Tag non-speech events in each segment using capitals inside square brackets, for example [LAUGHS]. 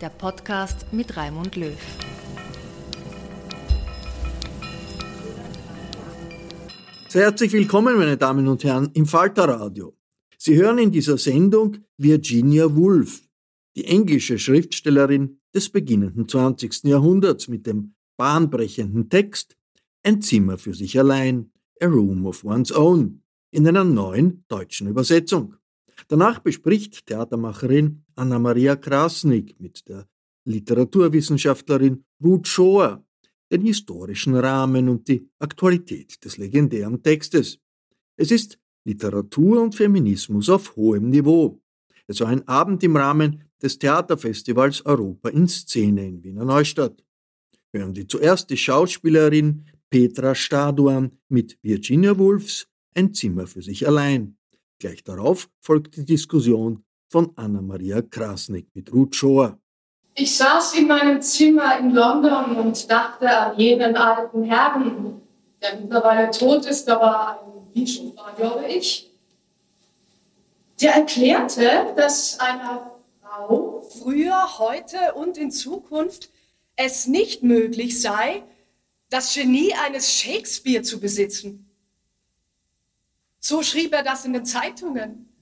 der Podcast mit Raimund Löw. Sehr herzlich willkommen, meine Damen und Herren, im Falterradio. Sie hören in dieser Sendung Virginia Woolf, die englische Schriftstellerin des beginnenden 20. Jahrhunderts mit dem bahnbrechenden Text Ein Zimmer für sich allein, A Room of One's Own, in einer neuen deutschen Übersetzung. Danach bespricht Theatermacherin Anna-Maria Krasnik mit der Literaturwissenschaftlerin Ruth Schoer den historischen Rahmen und die Aktualität des legendären Textes. Es ist Literatur und Feminismus auf hohem Niveau. Es war ein Abend im Rahmen des Theaterfestivals Europa in Szene in Wiener Neustadt. Hören Sie zuerst die Schauspielerin Petra Staduan mit Virginia Woolfs Ein Zimmer für sich allein. Gleich darauf folgt die Diskussion von Anna-Maria Krasnik mit Ruth Schoer. Ich saß in meinem Zimmer in London und dachte an jenen alten Herrn, der mittlerweile tot ist, aber ein Bischof war, glaube ich. Der erklärte, dass einer Frau früher, heute und in Zukunft es nicht möglich sei, das Genie eines Shakespeare zu besitzen. So schrieb er das in den Zeitungen.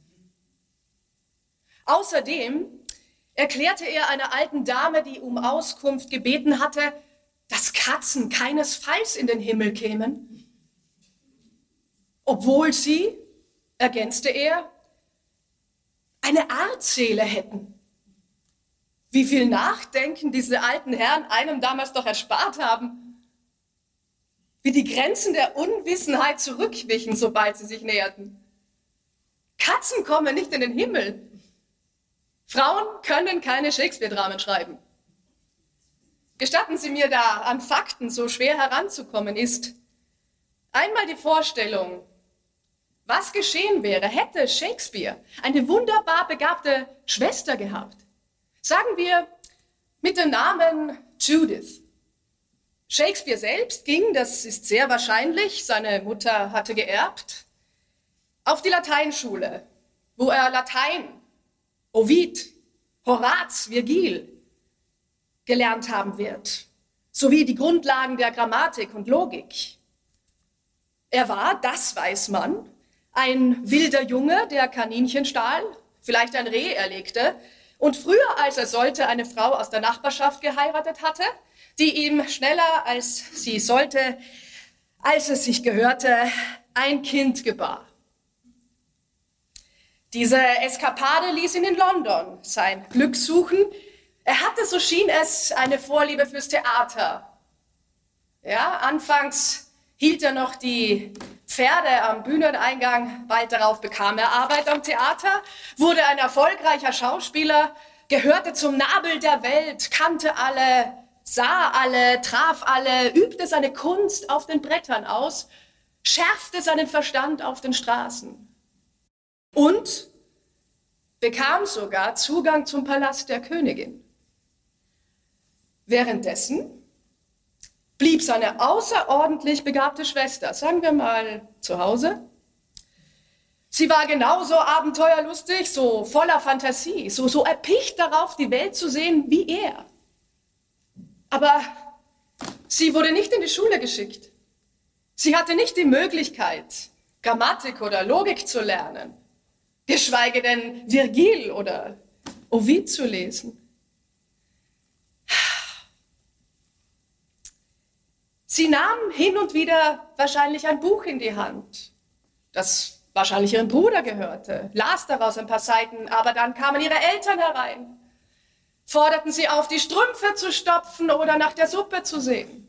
Außerdem erklärte er einer alten Dame, die um Auskunft gebeten hatte, dass Katzen keinesfalls in den Himmel kämen, obwohl sie, ergänzte er, eine Artseele hätten. Wie viel Nachdenken diese alten Herren einem damals doch erspart haben. Wie die Grenzen der Unwissenheit zurückwichen, sobald sie sich näherten. Katzen kommen nicht in den Himmel, Frauen können keine Shakespeare-Dramen schreiben. Gestatten Sie mir da, an Fakten so schwer heranzukommen, ist einmal die Vorstellung, was geschehen wäre, hätte Shakespeare eine wunderbar begabte Schwester gehabt. Sagen wir mit dem Namen Judith. Shakespeare selbst ging, das ist sehr wahrscheinlich, seine Mutter hatte geerbt, auf die Lateinschule, wo er Latein Ovid, Horaz, Virgil gelernt haben wird, sowie die Grundlagen der Grammatik und Logik. Er war, das weiß man, ein wilder Junge, der Kaninchen stahl, vielleicht ein Reh erlegte und früher, als er sollte, eine Frau aus der Nachbarschaft geheiratet hatte, die ihm schneller als sie sollte, als es sich gehörte, ein Kind gebar. Diese Eskapade ließ ihn in London sein Glück suchen. Er hatte, so schien es, eine Vorliebe fürs Theater. Ja, anfangs hielt er noch die Pferde am Bühneneingang. Bald darauf bekam er Arbeit am Theater, wurde ein erfolgreicher Schauspieler, gehörte zum Nabel der Welt, kannte alle, sah alle, traf alle, übte seine Kunst auf den Brettern aus, schärfte seinen Verstand auf den Straßen und bekam sogar Zugang zum Palast der Königin. Währenddessen blieb seine außerordentlich begabte Schwester, sagen wir mal, zu Hause. Sie war genauso abenteuerlustig, so voller Fantasie, so, so erpicht darauf, die Welt zu sehen wie er. Aber sie wurde nicht in die Schule geschickt. Sie hatte nicht die Möglichkeit, Grammatik oder Logik zu lernen, geschweige denn Virgil oder Ovid zu lesen. Sie nahm hin und wieder wahrscheinlich ein Buch in die Hand, das wahrscheinlich ihrem Bruder gehörte, las daraus ein paar Seiten, aber dann kamen ihre Eltern herein, forderten sie auf, die Strümpfe zu stopfen oder nach der Suppe zu sehen.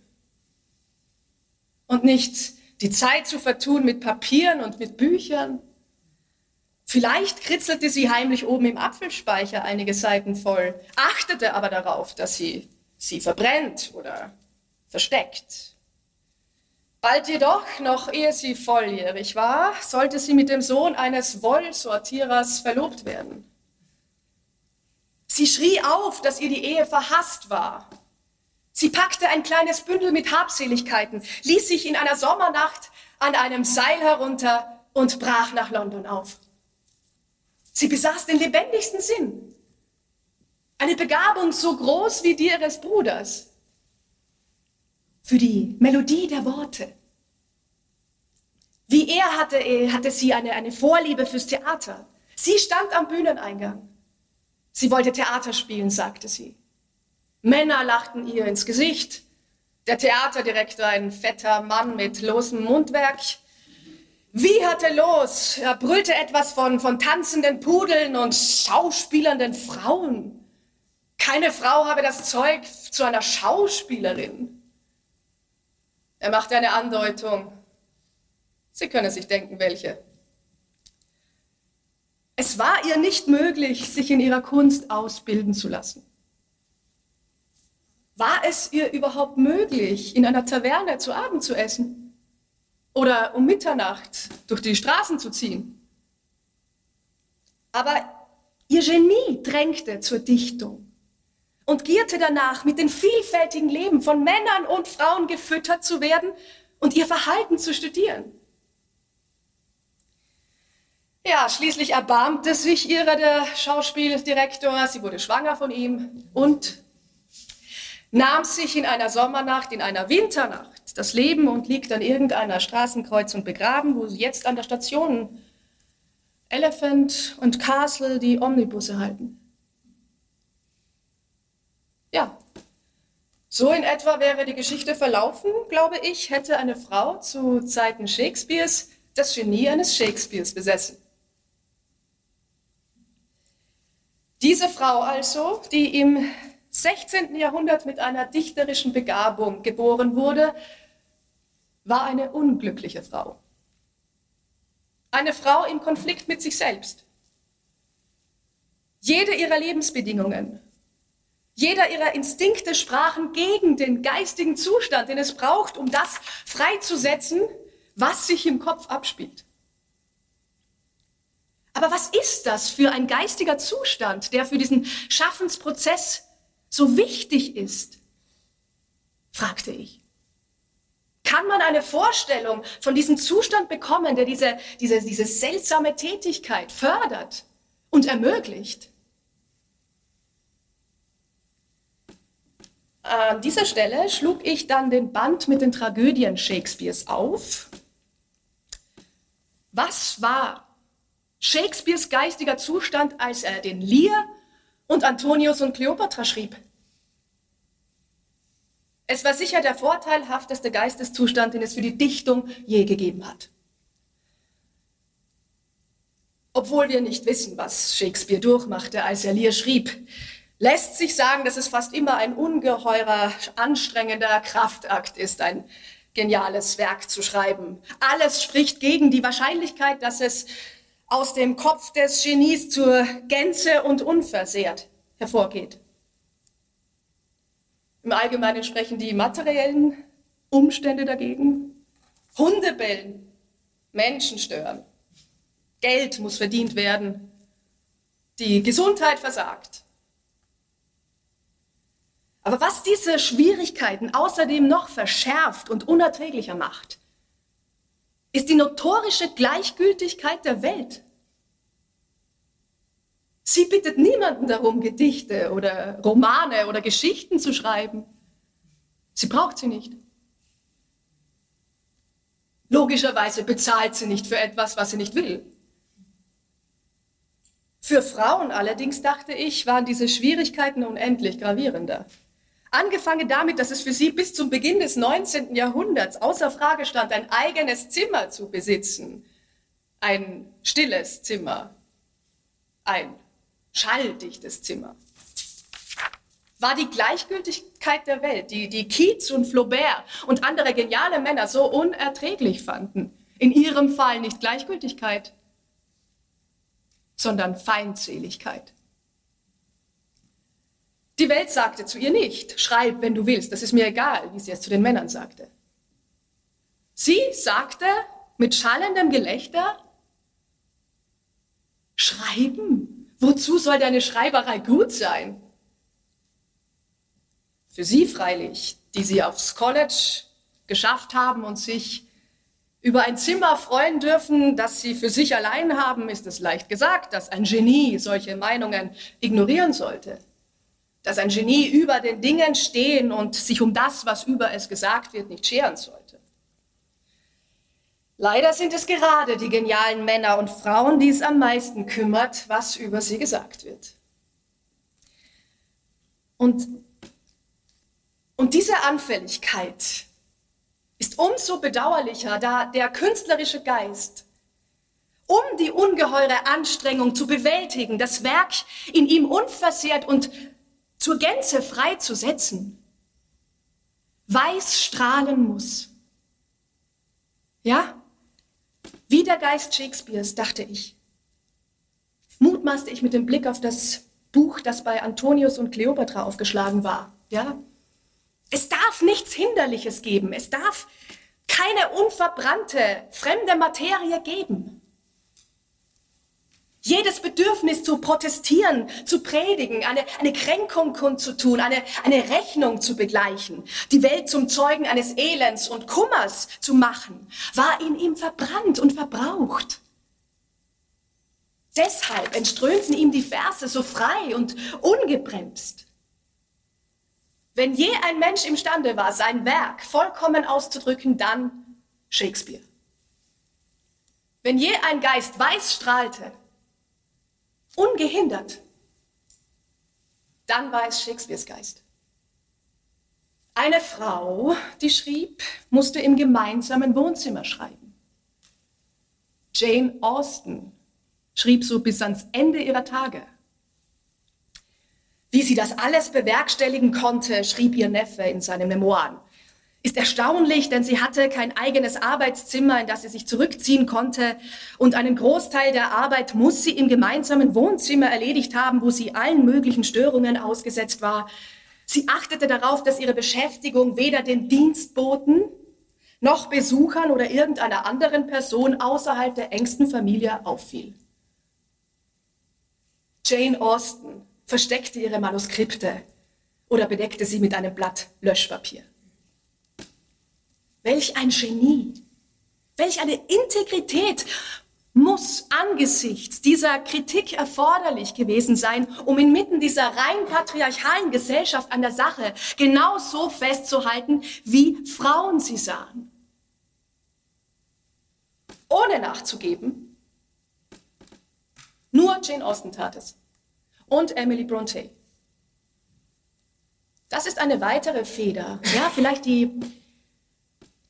Und nicht die Zeit zu vertun mit Papieren und mit Büchern. Vielleicht kritzelte sie heimlich oben im Apfelspeicher einige Seiten voll, achtete aber darauf, dass sie sie verbrennt oder versteckt. Bald jedoch, noch ehe sie volljährig war, sollte sie mit dem Sohn eines Wollsortierers verlobt werden. Sie schrie auf, dass ihr die Ehe verhasst war. Sie packte ein kleines Bündel mit Habseligkeiten, ließ sich in einer Sommernacht an einem Seil herunter und brach nach London auf. Sie besaß den lebendigsten Sinn, eine Begabung so groß wie die ihres Bruders für die Melodie der Worte. Wie er hatte, hatte sie eine, eine Vorliebe fürs Theater. Sie stand am Bühneneingang. Sie wollte Theater spielen, sagte sie. Männer lachten ihr ins Gesicht. Der Theaterdirektor, ein fetter Mann mit losem Mundwerk. Wie hatte los? Er brüllte etwas von, von tanzenden Pudeln und schauspielernden Frauen. Keine Frau habe das Zeug zu einer Schauspielerin. Er machte eine Andeutung. Sie können sich denken, welche. Es war ihr nicht möglich, sich in ihrer Kunst ausbilden zu lassen. War es ihr überhaupt möglich, in einer Taverne zu Abend zu essen? Oder um Mitternacht durch die Straßen zu ziehen? Aber ihr Genie drängte zur Dichtung und gierte danach, mit den vielfältigen Leben von Männern und Frauen gefüttert zu werden und ihr Verhalten zu studieren. Ja, schließlich erbarmte sich ihrer der Schauspieldirektor, sie wurde schwanger von ihm und nahm sich in einer Sommernacht, in einer Winternacht das Leben und liegt an irgendeiner Straßenkreuzung begraben, wo sie jetzt an der Station Elephant und Castle die Omnibusse halten. Ja, so in etwa wäre die Geschichte verlaufen, glaube ich, hätte eine Frau zu Zeiten Shakespeares das Genie eines Shakespeares besessen. Diese Frau also, die im 16. Jahrhundert mit einer dichterischen Begabung geboren wurde, war eine unglückliche Frau. Eine Frau im Konflikt mit sich selbst. Jede ihrer Lebensbedingungen jeder ihrer Instinkte sprachen gegen den geistigen Zustand, den es braucht, um das freizusetzen, was sich im Kopf abspielt. Aber was ist das für ein geistiger Zustand, der für diesen Schaffensprozess so wichtig ist? fragte ich. Kann man eine Vorstellung von diesem Zustand bekommen, der diese, diese, diese seltsame Tätigkeit fördert und ermöglicht? An dieser Stelle schlug ich dann den Band mit den Tragödien Shakespeares auf. Was war Shakespeares geistiger Zustand, als er den Lear und Antonius und Kleopatra schrieb? Es war sicher der vorteilhafteste Geisteszustand, den es für die Dichtung je gegeben hat. Obwohl wir nicht wissen, was Shakespeare durchmachte, als er Lear schrieb, lässt sich sagen, dass es fast immer ein ungeheurer, anstrengender Kraftakt ist, ein geniales Werk zu schreiben. Alles spricht gegen die Wahrscheinlichkeit, dass es aus dem Kopf des Genies zur Gänze und unversehrt hervorgeht. Im Allgemeinen sprechen die materiellen Umstände dagegen. Hunde bellen, Menschen stören, Geld muss verdient werden, die Gesundheit versagt. Aber was diese Schwierigkeiten außerdem noch verschärft und unerträglicher macht, ist die notorische Gleichgültigkeit der Welt. Sie bittet niemanden darum, Gedichte oder Romane oder Geschichten zu schreiben. Sie braucht sie nicht. Logischerweise bezahlt sie nicht für etwas, was sie nicht will. Für Frauen allerdings, dachte ich, waren diese Schwierigkeiten unendlich gravierender. Angefangen damit, dass es für sie bis zum Beginn des 19. Jahrhunderts außer Frage stand, ein eigenes Zimmer zu besitzen. Ein stilles Zimmer. Ein schalldichtes Zimmer. War die Gleichgültigkeit der Welt, die, die Keats und Flaubert und andere geniale Männer so unerträglich fanden, in ihrem Fall nicht Gleichgültigkeit, sondern Feindseligkeit. Die Welt sagte zu ihr nicht, schreib, wenn du willst, das ist mir egal, wie sie es zu den Männern sagte. Sie sagte mit schallendem Gelächter, schreiben, wozu soll deine Schreiberei gut sein? Für sie freilich, die sie aufs College geschafft haben und sich über ein Zimmer freuen dürfen, das sie für sich allein haben, ist es leicht gesagt, dass ein Genie solche Meinungen ignorieren sollte dass ein Genie über den Dingen stehen und sich um das, was über es gesagt wird, nicht scheren sollte. Leider sind es gerade die genialen Männer und Frauen, die es am meisten kümmert, was über sie gesagt wird. Und, und diese Anfälligkeit ist umso bedauerlicher, da der künstlerische Geist, um die ungeheure Anstrengung zu bewältigen, das Werk in ihm unversehrt und zur Gänze freizusetzen, weiß strahlen muss. Ja? Wie der Geist Shakespeares, dachte ich. Mutmaßte ich mit dem Blick auf das Buch, das bei Antonius und Kleopatra aufgeschlagen war. Ja? Es darf nichts Hinderliches geben. Es darf keine unverbrannte, fremde Materie geben. Jedes Bedürfnis zu protestieren, zu predigen, eine, eine Kränkung kundzutun, eine, eine Rechnung zu begleichen, die Welt zum Zeugen eines Elends und Kummers zu machen, war in ihm verbrannt und verbraucht. Deshalb entströmten ihm die Verse so frei und ungebremst. Wenn je ein Mensch imstande war, sein Werk vollkommen auszudrücken, dann Shakespeare. Wenn je ein Geist weiß strahlte, ungehindert, dann war es Shakespeares Geist. Eine Frau, die schrieb, musste im gemeinsamen Wohnzimmer schreiben. Jane Austen schrieb so bis ans Ende ihrer Tage. Wie sie das alles bewerkstelligen konnte, schrieb ihr Neffe in seinen Memoiren ist erstaunlich, denn sie hatte kein eigenes Arbeitszimmer, in das sie sich zurückziehen konnte. Und einen Großteil der Arbeit muss sie im gemeinsamen Wohnzimmer erledigt haben, wo sie allen möglichen Störungen ausgesetzt war. Sie achtete darauf, dass ihre Beschäftigung weder den Dienstboten noch Besuchern oder irgendeiner anderen Person außerhalb der engsten Familie auffiel. Jane Austen versteckte ihre Manuskripte oder bedeckte sie mit einem Blatt Löschpapier. Welch ein Genie, welch eine Integrität muss angesichts dieser Kritik erforderlich gewesen sein, um inmitten dieser rein patriarchalen Gesellschaft an der Sache genau so festzuhalten, wie Frauen sie sahen. Ohne nachzugeben, nur Jane Austen tat es und Emily Bronte. Das ist eine weitere Feder, ja, vielleicht die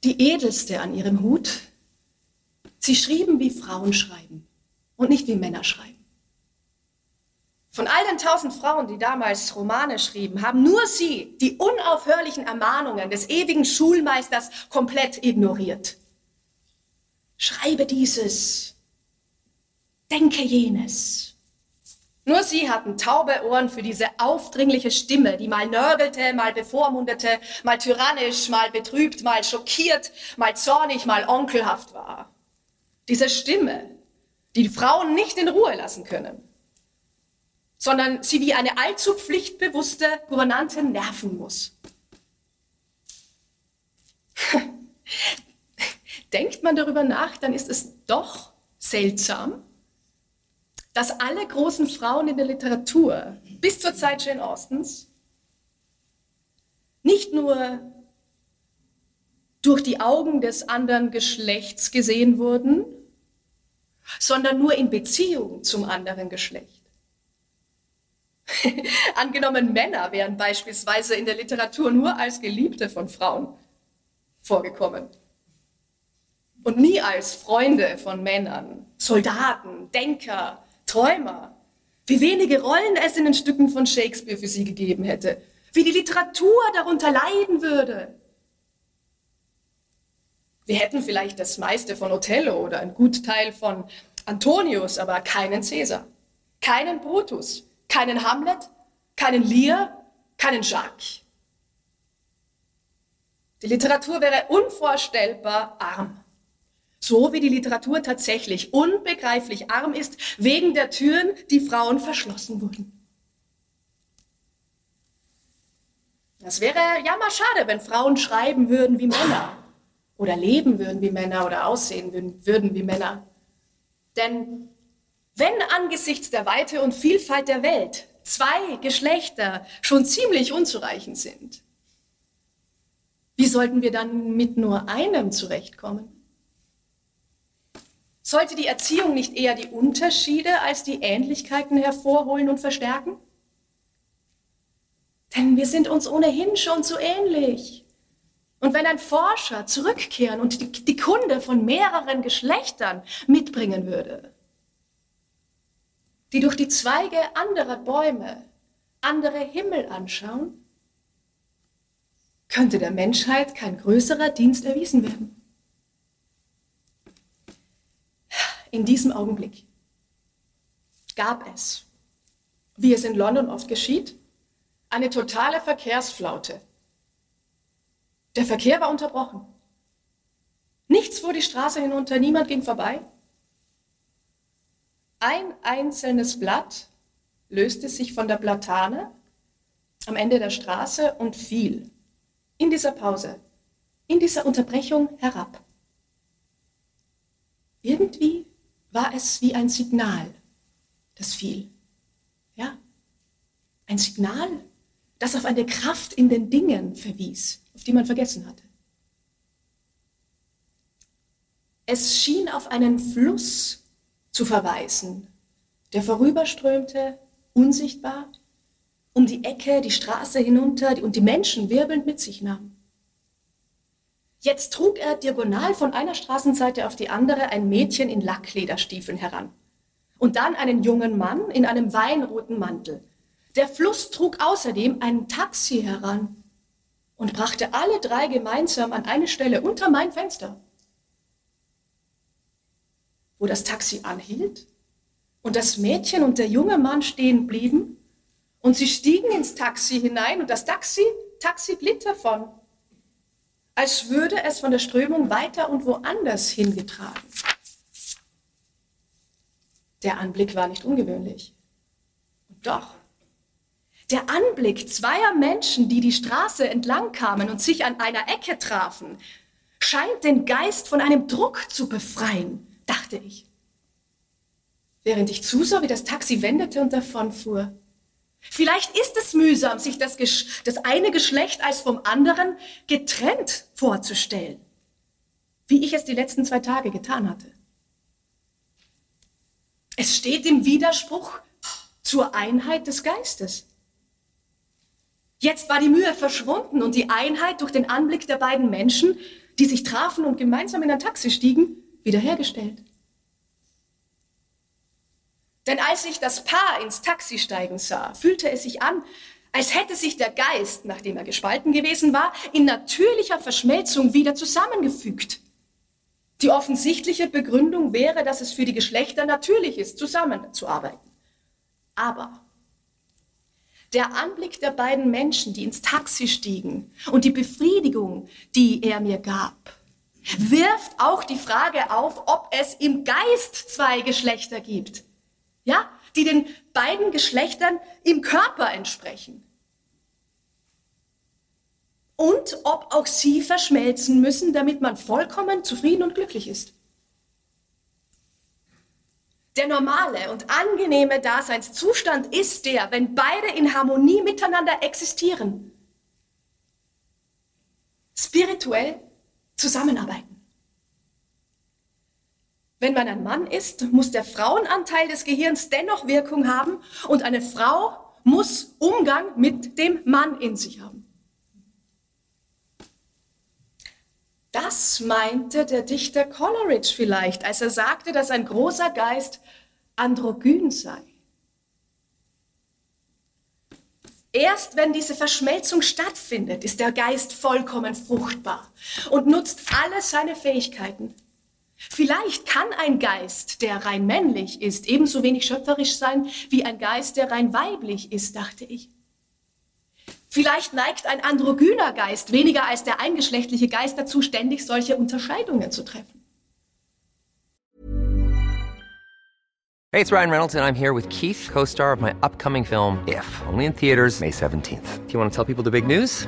die edelste an ihrem Hut. Sie schrieben, wie Frauen schreiben und nicht wie Männer schreiben. Von all den tausend Frauen, die damals Romane schrieben, haben nur sie die unaufhörlichen Ermahnungen des ewigen Schulmeisters komplett ignoriert. Schreibe dieses, denke jenes. Nur sie hatten taube Ohren für diese aufdringliche Stimme, die mal nörgelte, mal bevormundete, mal tyrannisch, mal betrübt, mal schockiert, mal zornig, mal onkelhaft war. Diese Stimme, die die Frauen nicht in Ruhe lassen können, sondern sie wie eine allzu pflichtbewusste Gouvernante nerven muss. [LAUGHS] Denkt man darüber nach, dann ist es doch seltsam, dass alle großen Frauen in der Literatur bis zur Zeit Jane Austens nicht nur durch die Augen des anderen Geschlechts gesehen wurden, sondern nur in Beziehung zum anderen Geschlecht. [LAUGHS] Angenommen, Männer wären beispielsweise in der Literatur nur als Geliebte von Frauen vorgekommen und nie als Freunde von Männern, Soldaten, Denker, Träumer. Wie wenige Rollen es in den Stücken von Shakespeare für sie gegeben hätte. Wie die Literatur darunter leiden würde. Wir hätten vielleicht das meiste von Othello oder ein Gutteil von Antonius, aber keinen Cäsar, keinen Brutus, keinen Hamlet, keinen Lear, keinen Jacques. Die Literatur wäre unvorstellbar arm. So wie die Literatur tatsächlich unbegreiflich arm ist, wegen der Türen, die Frauen verschlossen wurden. Das wäre ja mal schade, wenn Frauen schreiben würden wie Männer oder leben würden wie Männer oder aussehen würden wie Männer. Denn wenn angesichts der Weite und Vielfalt der Welt zwei Geschlechter schon ziemlich unzureichend sind, wie sollten wir dann mit nur einem zurechtkommen? Sollte die Erziehung nicht eher die Unterschiede als die Ähnlichkeiten hervorholen und verstärken? Denn wir sind uns ohnehin schon zu ähnlich. Und wenn ein Forscher zurückkehren und die, die Kunde von mehreren Geschlechtern mitbringen würde, die durch die Zweige anderer Bäume andere Himmel anschauen, könnte der Menschheit kein größerer Dienst erwiesen werden. In diesem Augenblick gab es, wie es in London oft geschieht, eine totale Verkehrsflaute. Der Verkehr war unterbrochen. Nichts fuhr die Straße hinunter, niemand ging vorbei. Ein einzelnes Blatt löste sich von der Platane am Ende der Straße und fiel in dieser Pause, in dieser Unterbrechung herab. Irgendwie war es wie ein Signal, das fiel. Ja? Ein Signal, das auf eine Kraft in den Dingen verwies, auf die man vergessen hatte. Es schien auf einen Fluss zu verweisen, der vorüberströmte, unsichtbar, um die Ecke, die Straße hinunter und die Menschen wirbelnd mit sich nahm. Jetzt trug er diagonal von einer Straßenseite auf die andere ein Mädchen in Lacklederstiefeln heran. Und dann einen jungen Mann in einem weinroten Mantel. Der Fluss trug außerdem ein Taxi heran und brachte alle drei gemeinsam an eine Stelle unter mein Fenster. Wo das Taxi anhielt und das Mädchen und der junge Mann stehen blieben und sie stiegen ins Taxi hinein und das Taxi, Taxi glitt davon als würde es von der Strömung weiter und woanders hingetragen. Der Anblick war nicht ungewöhnlich. Und doch, der Anblick zweier Menschen, die die Straße entlang kamen und sich an einer Ecke trafen, scheint den Geist von einem Druck zu befreien, dachte ich. Während ich zusah, wie das Taxi wendete und davonfuhr, Vielleicht ist es mühsam, sich das, das eine Geschlecht als vom anderen getrennt vorzustellen, wie ich es die letzten zwei Tage getan hatte. Es steht im Widerspruch zur Einheit des Geistes. Jetzt war die Mühe verschwunden und die Einheit durch den Anblick der beiden Menschen, die sich trafen und gemeinsam in ein Taxi stiegen, wiederhergestellt. Denn als ich das Paar ins Taxi steigen sah, fühlte es sich an, als hätte sich der Geist, nachdem er gespalten gewesen war, in natürlicher Verschmelzung wieder zusammengefügt. Die offensichtliche Begründung wäre, dass es für die Geschlechter natürlich ist, zusammenzuarbeiten. Aber der Anblick der beiden Menschen, die ins Taxi stiegen und die Befriedigung, die er mir gab, wirft auch die Frage auf, ob es im Geist zwei Geschlechter gibt. Ja, die den beiden Geschlechtern im Körper entsprechen. Und ob auch sie verschmelzen müssen, damit man vollkommen zufrieden und glücklich ist. Der normale und angenehme Daseinszustand ist der, wenn beide in Harmonie miteinander existieren. Spirituell zusammenarbeiten. Wenn man ein Mann ist, muss der Frauenanteil des Gehirns dennoch Wirkung haben und eine Frau muss Umgang mit dem Mann in sich haben. Das meinte der Dichter Coleridge vielleicht, als er sagte, dass ein großer Geist androgyn sei. Erst wenn diese Verschmelzung stattfindet, ist der Geist vollkommen fruchtbar und nutzt alle seine Fähigkeiten. Vielleicht kann ein Geist, der rein männlich ist, ebenso wenig schöpferisch sein wie ein Geist, der rein weiblich ist, dachte ich. Vielleicht neigt ein androgyner Geist weniger als der eingeschlechtliche Geist dazu, ständig solche Unterscheidungen zu treffen. Hey, it's Ryan Reynolds, and I'm here with Keith, co star of my upcoming film, If, only in theaters, May 17th. Do you want to tell people the big news?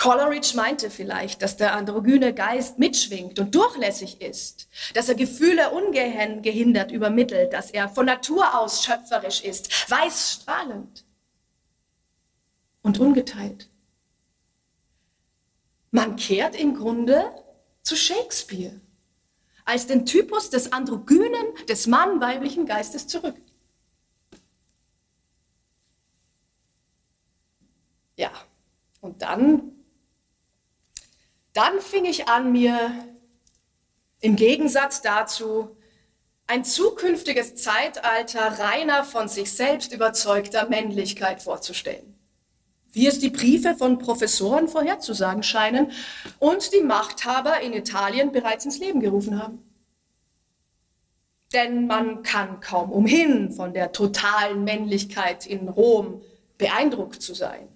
Coleridge meinte vielleicht, dass der androgyne Geist mitschwingt und durchlässig ist, dass er Gefühle ungehindert übermittelt, dass er von Natur aus schöpferisch ist, weiß strahlend und ungeteilt. Man kehrt im Grunde zu Shakespeare als den Typus des androgynen, des mannweiblichen Geistes zurück. Ja, und dann dann fing ich an, mir im Gegensatz dazu ein zukünftiges Zeitalter reiner von sich selbst überzeugter Männlichkeit vorzustellen. Wie es die Briefe von Professoren vorherzusagen scheinen und die Machthaber in Italien bereits ins Leben gerufen haben. Denn man kann kaum umhin, von der totalen Männlichkeit in Rom beeindruckt zu sein.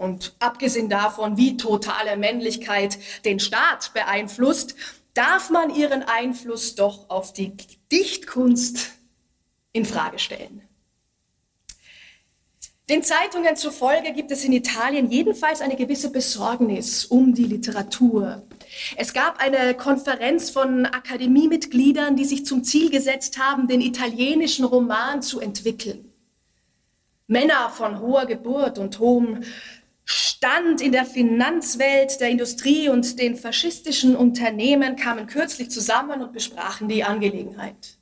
Und abgesehen davon, wie totale Männlichkeit den Staat beeinflusst, darf man ihren Einfluss doch auf die Dichtkunst in Frage stellen. Den Zeitungen zufolge gibt es in Italien jedenfalls eine gewisse Besorgnis um die Literatur. Es gab eine Konferenz von Akademiemitgliedern, die sich zum Ziel gesetzt haben, den italienischen Roman zu entwickeln. Männer von hoher Geburt und hohem Stand in der Finanzwelt, der Industrie und den faschistischen Unternehmen kamen kürzlich zusammen und besprachen die Angelegenheit.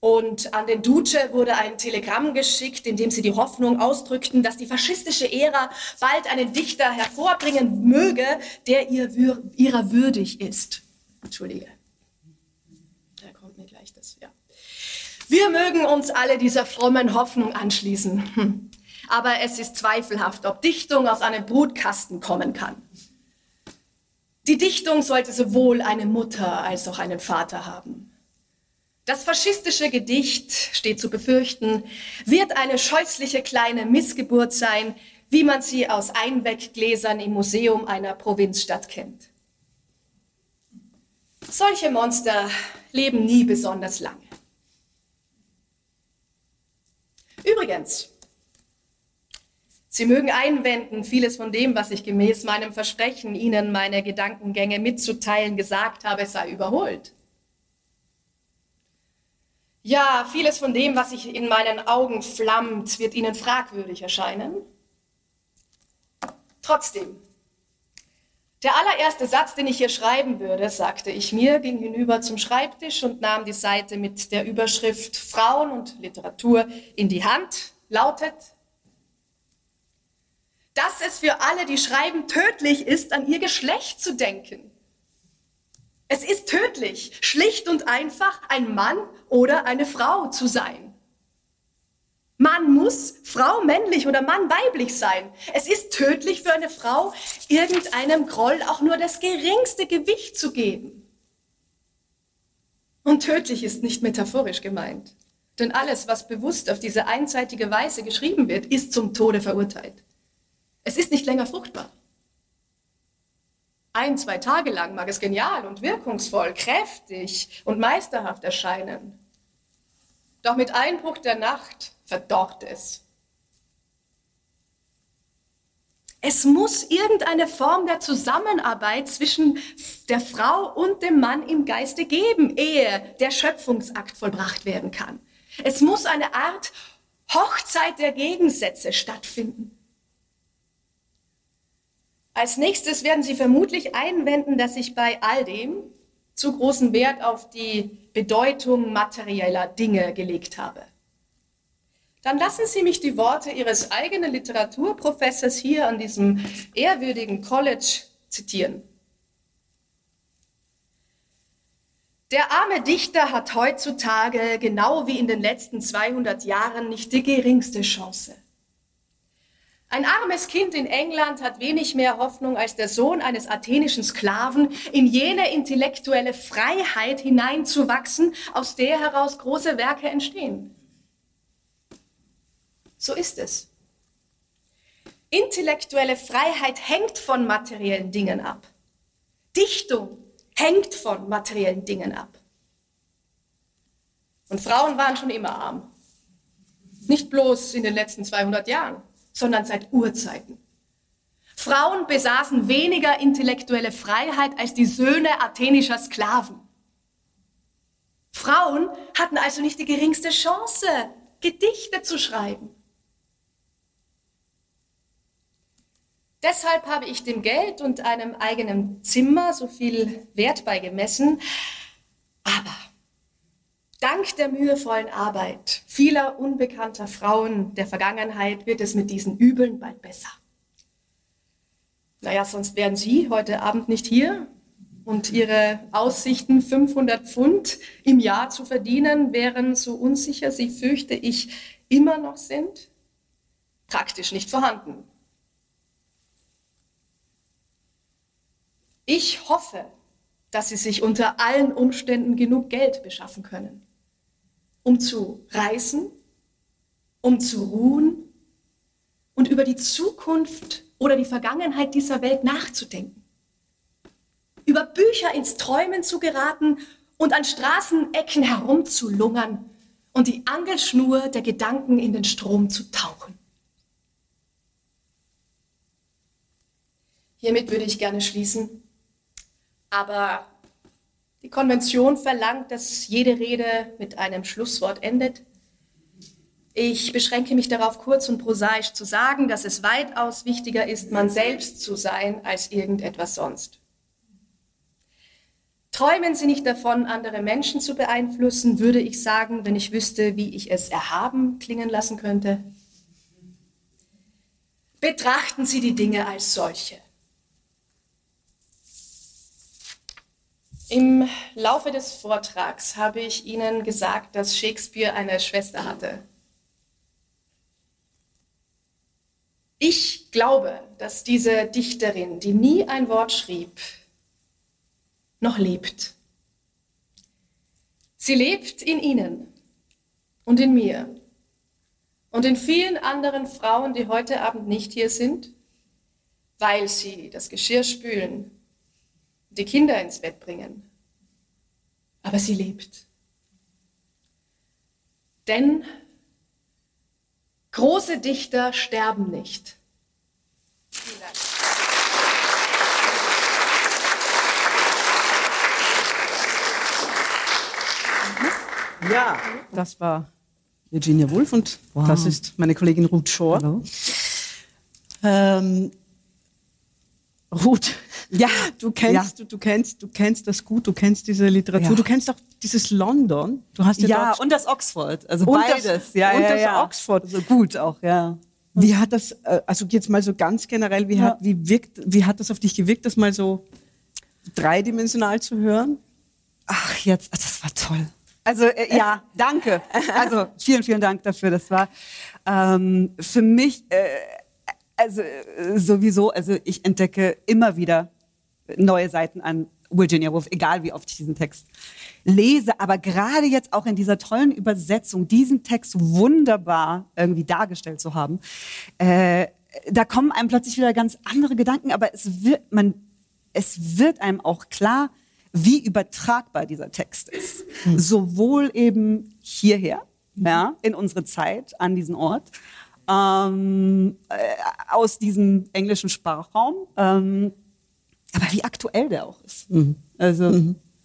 Und an den Duce wurde ein Telegramm geschickt, in dem sie die Hoffnung ausdrückten, dass die faschistische Ära bald einen Dichter hervorbringen möge, der ihr wür ihrer würdig ist. Entschuldige. Da kommt mir gleich das, ja. Wir mögen uns alle dieser frommen Hoffnung anschließen. Hm aber es ist zweifelhaft, ob Dichtung aus einem Brutkasten kommen kann. Die Dichtung sollte sowohl eine Mutter als auch einen Vater haben. Das faschistische Gedicht, steht zu befürchten, wird eine scheußliche kleine Missgeburt sein, wie man sie aus Einweggläsern im Museum einer Provinzstadt kennt. Solche Monster leben nie besonders lange. Übrigens, Sie mögen einwenden, vieles von dem, was ich gemäß meinem Versprechen, Ihnen meine Gedankengänge mitzuteilen gesagt habe, sei überholt. Ja, vieles von dem, was sich in meinen Augen flammt, wird Ihnen fragwürdig erscheinen. Trotzdem, der allererste Satz, den ich hier schreiben würde, sagte ich mir, ging hinüber zum Schreibtisch und nahm die Seite mit der Überschrift Frauen und Literatur in die Hand, lautet, dass es für alle, die schreiben, tödlich ist, an ihr Geschlecht zu denken. Es ist tödlich, schlicht und einfach ein Mann oder eine Frau zu sein. Mann muss Frau männlich oder Mann weiblich sein. Es ist tödlich für eine Frau, irgendeinem Groll auch nur das geringste Gewicht zu geben. Und tödlich ist nicht metaphorisch gemeint. Denn alles, was bewusst auf diese einseitige Weise geschrieben wird, ist zum Tode verurteilt. Es ist nicht länger fruchtbar. Ein, zwei Tage lang mag es genial und wirkungsvoll, kräftig und meisterhaft erscheinen. Doch mit Einbruch der Nacht verdorrt es. Es muss irgendeine Form der Zusammenarbeit zwischen der Frau und dem Mann im Geiste geben, ehe der Schöpfungsakt vollbracht werden kann. Es muss eine Art Hochzeit der Gegensätze stattfinden. Als nächstes werden Sie vermutlich einwenden, dass ich bei all dem zu großen Wert auf die Bedeutung materieller Dinge gelegt habe dann lassen Sie mich die Worte Ihres eigenen Literaturprofessors hier an diesem ehrwürdigen College zitieren. Der arme Dichter hat heutzutage, genau wie in den letzten 200 Jahren, nicht die geringste Chance. Ein armes Kind in England hat wenig mehr Hoffnung als der Sohn eines athenischen Sklaven, in jene intellektuelle Freiheit hineinzuwachsen, aus der heraus große Werke entstehen. So ist es. Intellektuelle Freiheit hängt von materiellen Dingen ab. Dichtung hängt von materiellen Dingen ab. Und Frauen waren schon immer arm. Nicht bloß in den letzten 200 Jahren, sondern seit Urzeiten. Frauen besaßen weniger intellektuelle Freiheit als die Söhne athenischer Sklaven. Frauen hatten also nicht die geringste Chance, Gedichte zu schreiben. Deshalb habe ich dem Geld und einem eigenen Zimmer so viel Wert beigemessen. Aber dank der mühevollen Arbeit vieler unbekannter Frauen der Vergangenheit wird es mit diesen Übeln bald besser. Naja, sonst wären Sie heute Abend nicht hier und Ihre Aussichten, 500 Pfund im Jahr zu verdienen, wären so unsicher, sie fürchte ich, immer noch sind, praktisch nicht vorhanden. Ich hoffe, dass Sie sich unter allen Umständen genug Geld beschaffen können, um zu reisen, um zu ruhen und über die Zukunft oder die Vergangenheit dieser Welt nachzudenken. Über Bücher ins Träumen zu geraten und an Straßenecken herumzulungern und die Angelschnur der Gedanken in den Strom zu tauchen. Hiermit würde ich gerne schließen aber die Konvention verlangt, dass jede Rede mit einem Schlusswort endet. Ich beschränke mich darauf, kurz und prosaisch zu sagen, dass es weitaus wichtiger ist, man selbst zu sein, als irgendetwas sonst. Träumen Sie nicht davon, andere Menschen zu beeinflussen, würde ich sagen, wenn ich wüsste, wie ich es erhaben klingen lassen könnte. Betrachten Sie die Dinge als solche. Im Laufe des Vortrags habe ich Ihnen gesagt, dass Shakespeare eine Schwester hatte. Ich glaube, dass diese Dichterin, die nie ein Wort schrieb, noch lebt. Sie lebt in Ihnen und in mir und in vielen anderen Frauen, die heute Abend nicht hier sind, weil sie das Geschirr spülen, die Kinder ins Bett bringen. Aber sie lebt. Denn große Dichter sterben nicht. Vielen Dank. Ja, das war Virginia Woolf und das ist meine Kollegin Ruth Shore. Hallo. Ähm, Ruth, Ja, du kennst, du, du kennst, du kennst das gut, du kennst diese Literatur, Ja. du kennst auch dieses London. Du hast ja, Ja, und das Oxford. Also Und beides. das- ja, und ja, das ja. Oxford. So gut auch, ja. wie hat das, äh, also jetzt mal so ganz generell, wie, Ja. hat, wie, wirkt, wie hat das auf dich gewirkt, das mal so dreidimensional zu hören? Ach, jetzt, das war toll. Also äh, ja, danke. Also vielen, vielen Dank dafür. Das war ähm, für mich äh, also äh, sowieso. Also ich entdecke immer wieder neue Seiten an Virginia Woolf, egal wie oft ich diesen Text lese. Aber gerade jetzt auch in dieser tollen Übersetzung, diesen Text wunderbar irgendwie dargestellt zu haben, äh, da kommen einem plötzlich wieder ganz andere Gedanken. Aber es wird man es wird einem auch klar, wie übertragbar dieser Text ist. Sowohl eben hierher, ja, in unsere Zeit, an diesen Ort, ähm, äh, aus diesem englischen Sprachraum, ähm, aber wie aktuell der auch ist. Also,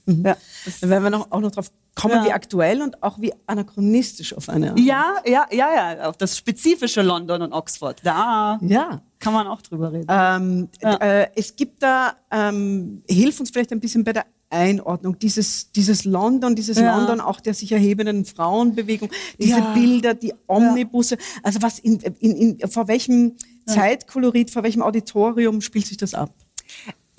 ja, das- Dann werden wir noch, auch noch drauf kommen, Ja. wie aktuell und auch wie anachronistisch auf eine Art. ja, ja, ja, ja, auf das spezifische London und Oxford, da Ja. kann man auch drüber reden. Ähm, Ja. äh, es gibt da, ähm, hilf uns vielleicht ein bisschen bei der Einordnung, dieses, dieses London, dieses Ja. London auch der sich erhebenden Frauenbewegung, diese Ja. Bilder, die Omnibusse, also was in, in, in, vor welchem Zeitkolorit, vor welchem Auditorium spielt sich das ab?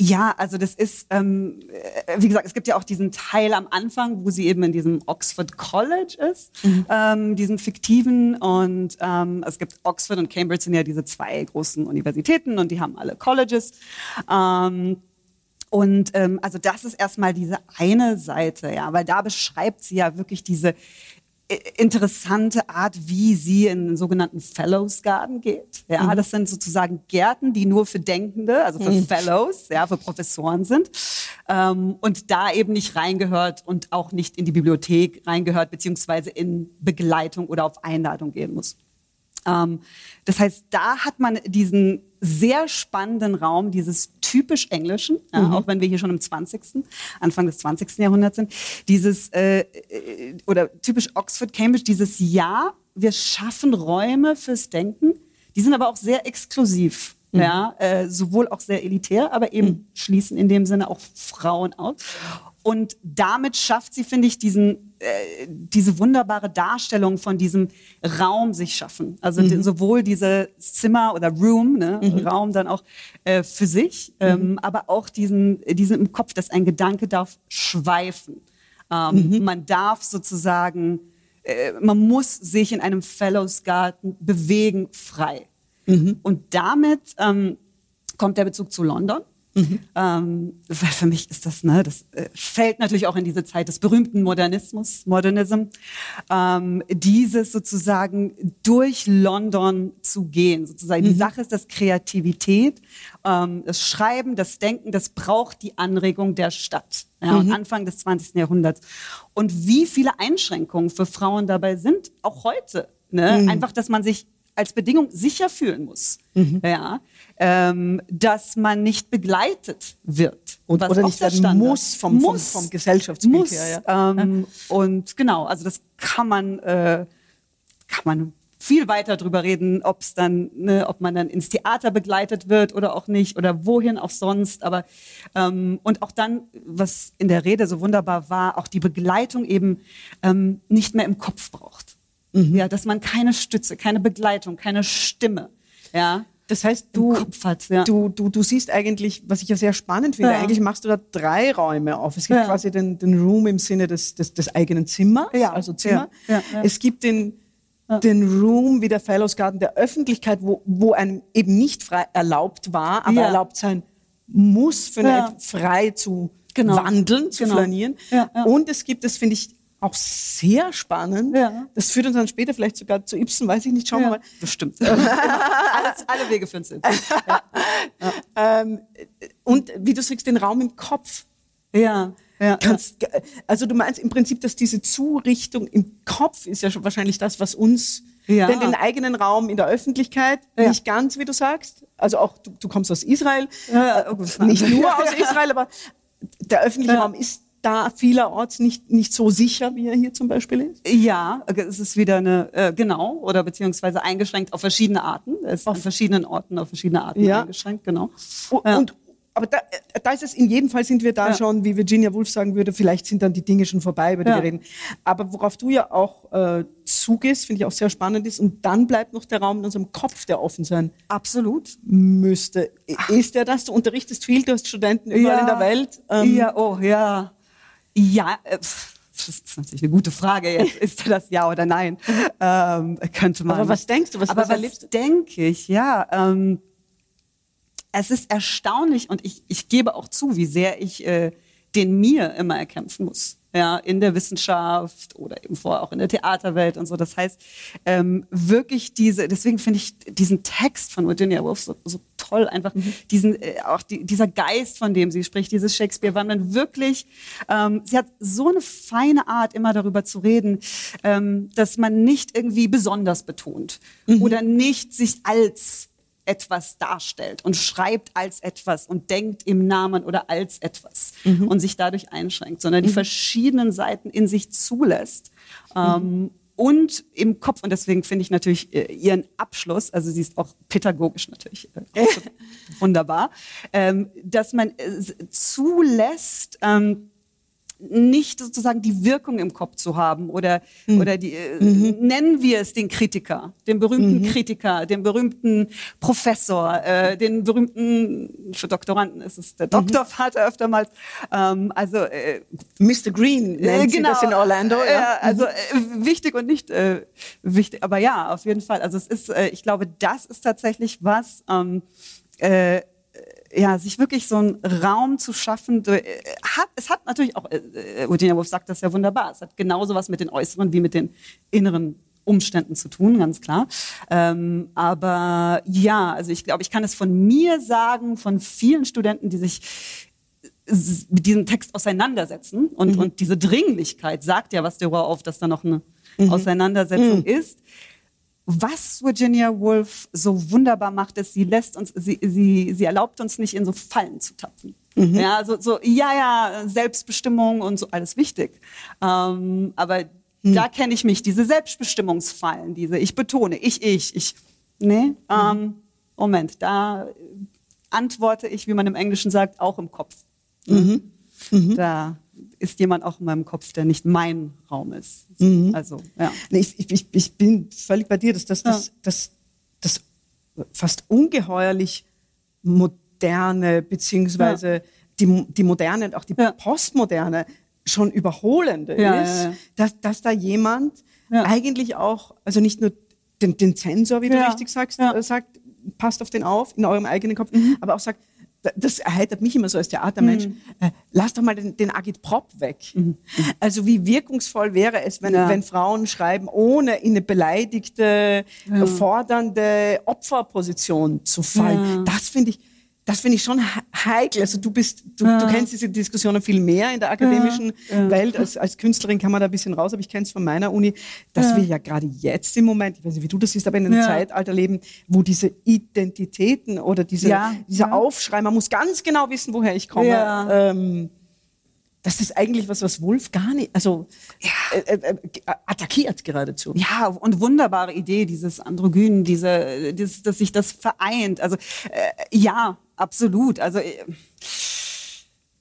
Ja, also das ist, ähm, äh, wie gesagt, es gibt ja auch diesen Teil am Anfang, wo sie eben in diesem Oxford College ist, ähm, diesen fiktiven. Und ähm, es gibt Oxford und Cambridge sind ja diese zwei großen Universitäten und die haben alle Colleges. Ähm, und ähm, also das ist erstmal diese eine Seite, ja, weil da beschreibt sie ja wirklich diese äh, interessante Art, wie sie in den sogenannten Fellows Garden geht. Ja, das sind sozusagen Gärten, die nur für Denkende, also für Fellows, ja, für Professoren sind. Ähm, und da eben nicht reingehört und auch nicht in die Bibliothek reingehört, beziehungsweise in Begleitung oder auf Einladung gehen muss. Ähm, das heißt, da hat man diesen sehr spannenden Raum, dieses typisch Englischen, ja, auch wenn wir hier schon im 20., Anfang des 20. Jahrhunderts sind, dieses, äh, äh, oder typisch Oxford, Cambridge, dieses Ja, wir schaffen Räume fürs Denken, die sind aber auch sehr exklusiv. Ja, äh, sowohl auch sehr elitär, aber eben schließen in dem Sinne auch Frauen aus. Und damit schafft sie, finde ich, diesen, äh, diese wunderbare Darstellung von diesem Raum sich schaffen. Also die, sowohl diese Zimmer oder Room, ne, Raum dann auch äh, für sich, ähm, aber auch diesen, diesen im Kopf, dass ein Gedanke darf schweifen. Ähm, Man darf sozusagen, äh, man muss sich in einem Fellows Garden bewegen, frei. Und damit ähm, kommt der Bezug zu London. Ähm, weil für mich ist das, ne, das äh, fällt natürlich auch in diese Zeit des berühmten Modernismus, Modernism, ähm, dieses sozusagen durch London zu gehen. Sozusagen. Die Sache ist, dass Kreativität, ähm, das Schreiben, das Denken, das braucht die Anregung der Stadt. Ja, und Anfang des 20. Jahrhunderts. Und wie viele Einschränkungen für Frauen dabei sind, auch heute. Ne? Einfach, dass man sich als Bedingung sicher fühlen muss, ja, ähm, dass man nicht begleitet wird. Und- was oder auch nicht der werden Standard- muss vom- vom- vom Gesellschaftsbild muss, her, Ähm, Und genau, also das kann man, äh, kann man viel weiter drüber reden, ob es dann, ne, ob man dann ins Theater begleitet wird oder auch nicht oder wohin auch sonst. Aber ähm, und auch dann, was in der Rede so wunderbar war, auch die Begleitung eben ähm, nicht mehr im Kopf braucht. Ja, dass man keine Stütze, keine Begleitung, keine Stimme, ja, Das heißt, du, Kopf hat. Ja. du, du, du siehst eigentlich, was ich ja sehr spannend finde, Ja. eigentlich machst du da drei Räume auf. Es gibt Ja. quasi den, den Room im Sinne des, des, des eigenen Zimmers, Ja. also Zimmer. Es gibt den, den Room wie der Fellows Garden der Öffentlichkeit, wo, wo einem eben nicht frei erlaubt war, aber erlaubt sein muss, für eine, frei zu Genau. wandeln, zu Genau. flanieren. Und es gibt, das finde ich auch sehr spannend, Ja. das führt uns dann später vielleicht sogar zu Ibsen, weiß ich nicht, schauen wir mal. Bestimmt. [LAUGHS] Alles, alle Wege führen zu. [LAUGHS] Ähm, und wie du sagst, den Raum im Kopf. Ja, ja. Kannst, also du meinst im Prinzip, dass diese Zurichtung im Kopf ist ja schon wahrscheinlich das, was uns Ja. denn den eigenen Raum in der Öffentlichkeit, Ja. nicht ganz, wie du sagst, also auch du, du kommst aus Israel, Ja, oh gut, nicht ja. nur aus Israel, aber der öffentliche Ja. Raum ist da vielerorts nicht, nicht so sicher, wie er hier zum Beispiel ist? Ja, es ist wieder eine, äh, genau, oder beziehungsweise eingeschränkt auf verschiedene Arten. Es ist auf verschiedenen Orten auf verschiedene Arten Ja. eingeschränkt, genau. Und, Ja. und aber da, äh, da ist es, in jedem Fall sind wir da Ja. schon, wie Virginia Woolf sagen würde, vielleicht sind dann die Dinge schon vorbei, über die wir reden. Aber worauf du ja auch äh, zugehst, finde ich auch sehr spannend ist, und dann bleibt noch der Raum in unserem Kopf, der offen sein Absolut. müsste. I- Ist der das? Du unterrichtest viel, du hast Studenten überall in der Welt. Ähm, ja, oh, ja. Ja, äh, das ist natürlich eine gute Frage jetzt. [LAUGHS] Ist das ja oder nein? Ähm, könnte man. Aber was denkst du? Was, Aber was was erlebst du? denke ich? Ja, ähm, es ist erstaunlich und ich, ich gebe auch zu, wie sehr ich äh, den mir immer erkämpfen muss. Ja, in der Wissenschaft oder eben vorher auch in der Theaterwelt und so. Das heißt, ähm, wirklich diese, deswegen finde ich diesen Text von Virginia Woolf so, so toll, einfach diesen, äh, auch die, dieser Geist, von dem sie spricht, dieses Shakespeare, weil man wirklich, ähm, sie hat so eine feine Art, immer darüber zu reden, ähm, dass man nicht irgendwie besonders betont oder nicht sich als etwas darstellt und schreibt als etwas und denkt im Namen oder als etwas und sich dadurch einschränkt, sondern die verschiedenen Seiten in sich zulässt. Ähm, und im Kopf, und deswegen finde ich natürlich äh, ihren Abschluss, also sie ist auch pädagogisch natürlich äh, [LAUGHS] wunderbar, ähm, dass man äh, zulässt, ähm, nicht sozusagen die Wirkung im Kopf zu haben oder, oder die, äh, nennen wir es den Kritiker, den berühmten Kritiker, den berühmten Professor, äh, den berühmten, für Doktoranden ist es der Doktorvater öftermals, ähm, also äh, Mr. Green nennt sie das in Orlando. äh, Ja. also äh, wichtig und nicht äh, wichtig, aber ja, auf jeden Fall. Also es ist, äh, ich glaube, das ist tatsächlich was, ähm, äh, ja, sich wirklich so einen Raum zu schaffen, äh, hat, es hat natürlich auch, äh, äh, Virginia Woolf sagt das ja wunderbar, es hat genauso was mit den äußeren wie mit den inneren Umständen zu tun, ganz klar. Ähm, aber ja, also ich glaube, ich kann es von mir sagen, von vielen Studenten, die sich mit diesem Text auseinandersetzen und, und diese Dringlichkeit sagt ja was darüber auf, dass da noch eine Auseinandersetzung ist. Was Virginia Woolf so wunderbar macht, ist, sie lässt uns, sie, sie, sie erlaubt uns nicht in so Fallen zu tappen. Ja, so, so, ja, ja, Selbstbestimmung und so, alles wichtig. Ähm, aber da kenne ich mich, diese Selbstbestimmungsfallen, diese, ich betone, ich, ich, ich, nee, ähm, Moment, da äh, antworte ich, wie man im Englischen sagt, auch im Kopf. Da ist jemand auch in meinem Kopf, der nicht mein Raum ist. Also, ja. Nee, ich, ich, ich, bin völlig bei dir, dass das, das, das, das fast ungeheuerlich moderne, beziehungsweise die, die moderne und auch die Ja. postmoderne schon überholende Ja, ist, ja, ja. Dass, dass da jemand Ja. eigentlich auch, also nicht nur den, den Zensor, wie du Ja. richtig sagst, Ja. Mhm. äh, sagt, passt auf den auf, in eurem eigenen Kopf, aber auch sagt, das erheitert mich immer so als Theatermensch. Mhm. Äh, lass doch mal den, den Agitprop weg. Also wie wirkungsvoll wäre es, wenn, Ja. wenn Frauen schreiben, ohne in eine beleidigte, fordernde Opferposition zu fallen. Ja. Das finde ich, das finde ich schon he- heikel. Also du bist, du, du kennst diese Diskussionen viel mehr in der akademischen Welt. Als, als Künstlerin kann man da ein bisschen raus, aber ich kenne es von meiner Uni, dass wir ja gerade jetzt im Moment, ich weiß nicht, wie du das siehst, aber in einem Ja. Zeitalter leben, wo diese Identitäten oder diese, Ja. dieser Ja. Aufschrei, man muss ganz genau wissen, woher ich komme. Ja. Ähm, das ist eigentlich was, was Wolf gar nicht, also äh, äh, äh, attackiert geradezu. Ja, und wunderbare Idee, dieses Androgyn, diese, dieses, dass sich das vereint. Also äh, ja, absolut. Also äh,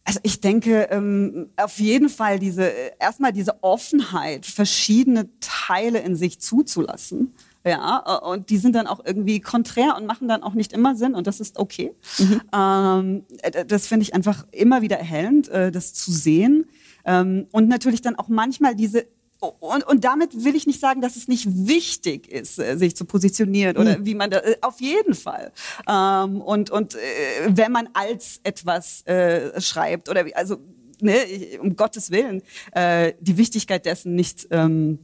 also ich denke ähm, auf jeden Fall diese äh, erstmal diese Offenheit, verschiedene Teile in sich zuzulassen. Ja, äh, und die sind dann auch irgendwie konträr und machen dann auch nicht immer Sinn und das ist okay. Ähm, äh, das finde ich einfach immer wieder erhellend, äh, das zu sehen. Ähm, und natürlich dann auch manchmal diese und, und damit will ich nicht sagen, dass es nicht wichtig ist, äh, sich zu positionieren oder wie man da, äh, auf jeden Fall. Ähm, und und äh, wenn man als etwas äh, schreibt oder wie, also ne, um Gottes Willen, äh, die Wichtigkeit dessen nicht ähm,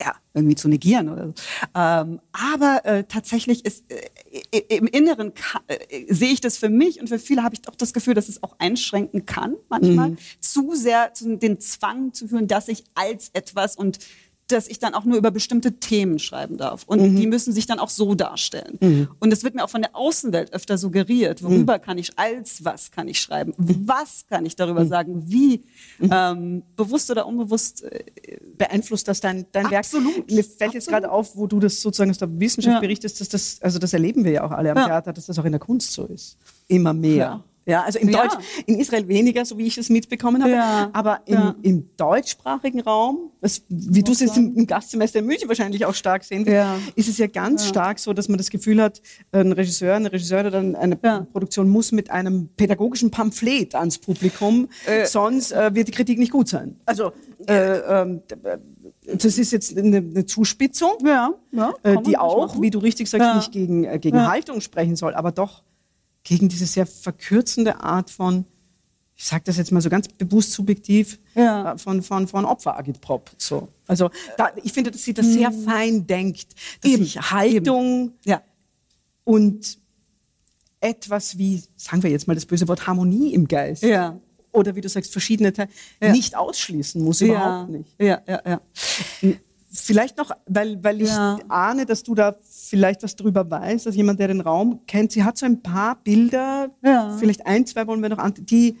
ja, irgendwie zu negieren oder so. Ähm, aber äh, tatsächlich ist äh, im Inneren äh, sehe ich das für mich und für viele habe ich auch das Gefühl, dass es auch einschränken kann manchmal, zu sehr zu den Zwang zu führen, dass ich als etwas und dass ich dann auch nur über bestimmte Themen schreiben darf. Und die müssen sich dann auch so darstellen. Und es wird mir auch von der Außenwelt öfter suggeriert. Worüber kann ich, als was kann ich schreiben? Was kann ich darüber sagen? Wie? Ähm, bewusst oder unbewusst äh, beeinflusst das dein, dein Werk? Absolut. Mir fällt jetzt Absolut. gerade auf, wo du das sozusagen aus der Wissenschaft Ja. berichtest, dass das, also das erleben wir ja auch alle am Ja. Theater, dass das auch in der Kunst so ist. Immer mehr. Ja. Ja, also im Ja. Deutsch, in Israel weniger, so wie ich es mitbekommen habe, Ja. aber im, Ja. im deutschsprachigen Raum, das, wie du es jetzt im, im Gastsemester in München wahrscheinlich auch stark sehen wirst, ist es ja ganz stark so, dass man das Gefühl hat, ein Regisseur, eine Regisseurin oder eine. Produktion muss mit einem pädagogischen Pamphlet ans Publikum, sonst äh, wird die Kritik nicht gut sein. Also äh, ähm, das ist jetzt eine, eine Zuspitzung, äh, die auch, machen. wie du richtig sagst, nicht gegen, äh, gegen. Haltung sprechen soll, aber doch gegen diese sehr verkürzende Art von, ich sage das jetzt mal so ganz bewusst subjektiv, Ja. äh, von, von, von Opferagitprop. So. Also da, ich finde, dass sie das sehr fein denkt, dass. Eben, sich Haltung Ja. und etwas wie, sagen wir jetzt mal das böse Wort, Harmonie im Geist. Ja. Oder wie du sagst, verschiedene Teile nicht ausschließen muss, überhaupt nicht. Ja, ja, ja. Vielleicht noch, weil, weil ich Ja. ahne, dass du da vielleicht was drüber weißt, dass jemand, der den Raum kennt, sie hat so ein paar Bilder, Ja. vielleicht ein, zwei wollen wir noch an, die,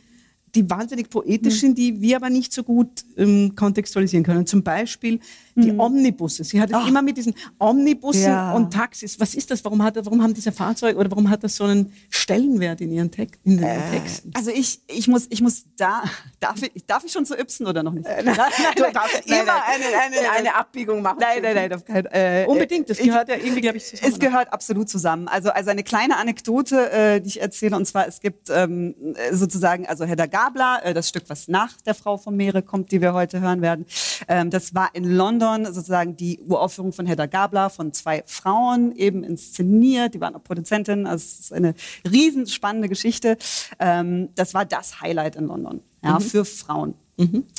die wahnsinnig poetisch sind, die wir aber nicht so gut ähm, kontextualisieren können. Zum Beispiel die Omnibusse. Sie hat es immer mit diesen Omnibussen Ja. und Taxis. Was ist das? Warum, hat, warum haben diese Fahrzeuge oder warum hat das so einen Stellenwert in ihren, Text, in den Texten? Also ich, ich muss, ich muss da, darf ich, darf ich schon zu Ypsen oder noch nicht? [LAUGHS] Nein, nein, Du darfst immer eine, eine, eine Abbiegung machen. Nein, nein, nein, auf keinen äh, Unbedingt, das ich- gehört ja irgendwie, glaube ich, zusammen. Es gehört absolut zusammen. Also, also eine kleine Anekdote, äh, die ich erzähle, und zwar, es gibt ähm, äh, sozusagen, also Hedda Gabler, äh, das Stück, was nach der Frau vom Meere kommt, die wir heute hören werden. Ähm, das war in London sozusagen die Uraufführung von Hedda Gabler von zwei Frauen, eben inszeniert. Die waren auch Produzentin. Also es ist eine riesenspannende Geschichte. Ähm, das war das Highlight in London, ja, für Frauen.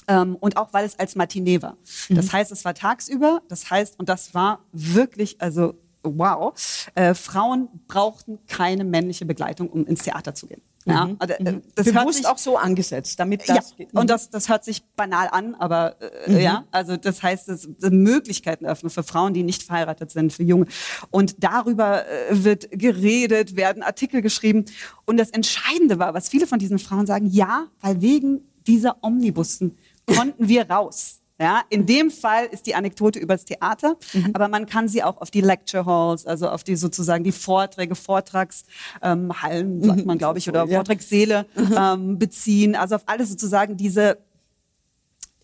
Ähm, und auch weil es als Matinee war. Das heißt, es war tagsüber. Das heißt, und das war wirklich, also wow, äh, Frauen brauchten keine männliche Begleitung, um ins Theater zu gehen. Ja, also, äh, das hört Bewusst sich, auch so angesetzt, damit das ja, geht. und das, das hört sich banal an, aber äh, ja, also das heißt, es Möglichkeiten öffnen für Frauen, die nicht verheiratet sind, für Junge. Und darüber äh, wird geredet, werden Artikel geschrieben. Und das Entscheidende war, was viele von diesen Frauen sagen, ja, weil wegen dieser Omnibussen konnten wir raus. Ja, in dem Fall ist die Anekdote übers Theater, aber man kann sie auch auf die Lecture Halls, also auf die sozusagen die Vorträge, Vortragshallen, ähm, sagt man, glaube ich, oder. Vortragssäle ähm, beziehen. Also auf alles sozusagen diese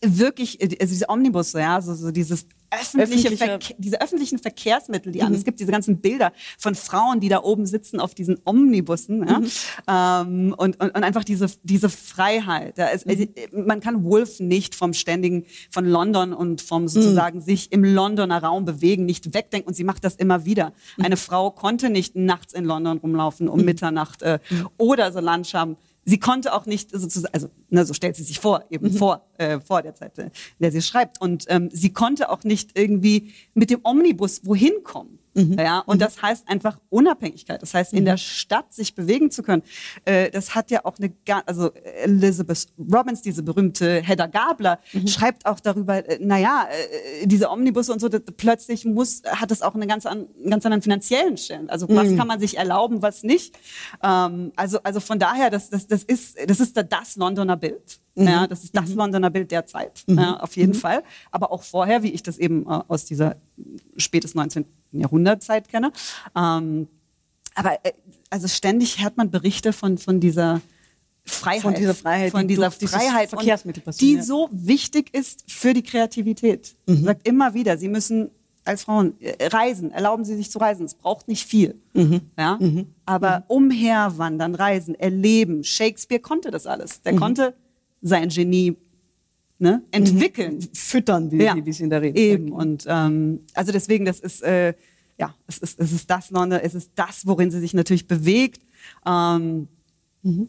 wirklich, äh, also diese Omnibusse, ja, so, so dieses öffentliche, Öffentliche- diese öffentlichen Verkehrsmittel, die an. Es gibt diese ganzen Bilder von Frauen, die da oben sitzen auf diesen Omnibussen ja, ähm, und, und, und einfach diese, diese Freiheit. Ja, es, äh, Man kann Wolf nicht vom ständigen, von London und vom sozusagen sich im Londoner Raum bewegen, nicht wegdenken und sie macht das immer wieder. Eine Frau konnte nicht nachts in London rumlaufen um Mitternacht äh, oder so Landschaften. Sie konnte auch nicht sozusagen, also ne, so stellt sie sich vor, eben vor, äh, vor der Zeit, äh, in der sie schreibt. Und ähm, sie konnte auch nicht irgendwie mit dem Omnibus wohin kommen. Ja, und das heißt einfach Unabhängigkeit. Das heißt, in der Stadt sich bewegen zu können. Äh, das hat ja auch eine, also Elizabeth Robbins, diese berühmte Hedda Gabler, schreibt auch darüber, äh, naja, äh, diese Omnibusse und so, das, plötzlich muss, hat es auch einen ganz, an, einen ganz anderen finanziellen Stellen. Also was kann man sich erlauben, was nicht. Ähm, also, also von daher, das, das, das, ist, das ist da das Londoner Bild. Ja, das ist das Londoner Bild der Zeit, ja, auf jeden Fall. Aber auch vorher, wie ich das eben äh, aus dieser spätes 19. Jahrhundertzeit kenne. Ähm, aber äh, also ständig hört man Berichte von, von dieser Freiheit. Von dieser Freiheit, Von die dieser Freiheit. Verkehrsmittel Die ja. so wichtig ist für die Kreativität. Mhm. Sagt immer wieder, sie müssen als Frauen äh, reisen, erlauben sie sich zu reisen. Es braucht nicht viel. Mhm. Ja? Aber umherwandern, reisen, erleben. Shakespeare konnte das alles. Mhm. Der konnte sein Genie ne, entwickeln. Füttern, wie, Ja, wie, sie in der Rede Eben. sagen. Und ähm, also deswegen, das ist, äh, ja, es ist, es ist das London, es ist das, worin sie sich natürlich bewegt. Ähm,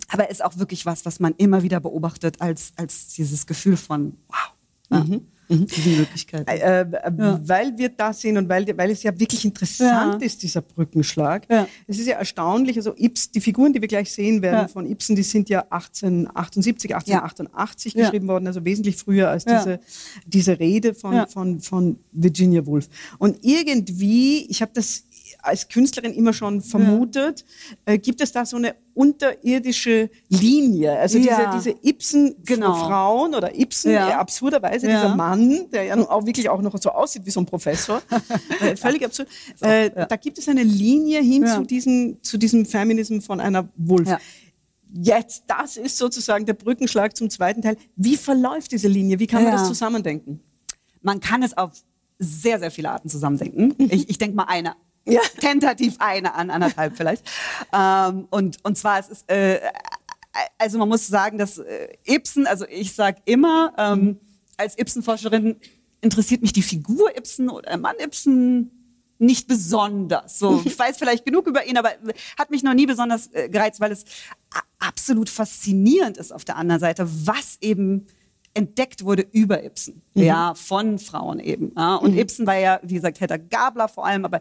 Aber es ist auch wirklich was, was man immer wieder beobachtet als, als dieses Gefühl von wow. Ja. mhm. Diese Möglichkeit. Äh, äh, ja. Weil wir da sehen und weil, weil es ja wirklich interessant ja. ist, dieser Brückenschlag. Ja. Es ist ja erstaunlich, also Ibs, die Figuren, die wir gleich sehen werden von Ibsen, die sind ja 1878, 1888 geschrieben worden, also wesentlich früher als diese, diese Rede von, von, von Virginia Woolf. Und irgendwie, ich habe das als Künstlerin immer schon vermutet, ja. äh, gibt es da so eine unterirdische Linie? Also ja. diese, diese Ibsen-Frauen genau. oder Ibsen, ja. absurderweise dieser Mann, der ja auch wirklich auch noch so aussieht wie so ein Professor, [LAUGHS] äh, völlig absurd. Äh, da gibt es eine Linie hin zu, diesem, zu diesem Feminism von einer Wolf. Jetzt, das ist sozusagen der Brückenschlag zum zweiten Teil. Wie verläuft diese Linie? Wie kann man das zusammendenken? Man kann es auf sehr, sehr viele Arten zusammendenken. Ich, ich denke mal eine ja, tentativ eine an anderthalb vielleicht. Ähm, und, und zwar, es ist, äh, also man muss sagen, dass äh, Ibsen, also ich sage immer, ähm, als Ibsen-Forscherin interessiert mich die Figur Ibsen oder Mann Ibsen nicht besonders. So, [LAUGHS] ich weiß vielleicht genug über ihn, aber hat mich noch nie besonders äh, gereizt, weil es absolut faszinierend ist auf der anderen Seite, was eben entdeckt wurde über Ibsen, mhm. ja, von Frauen eben. Ja. Und mhm. Ibsen war ja, wie gesagt, Hedda Gabler vor allem, aber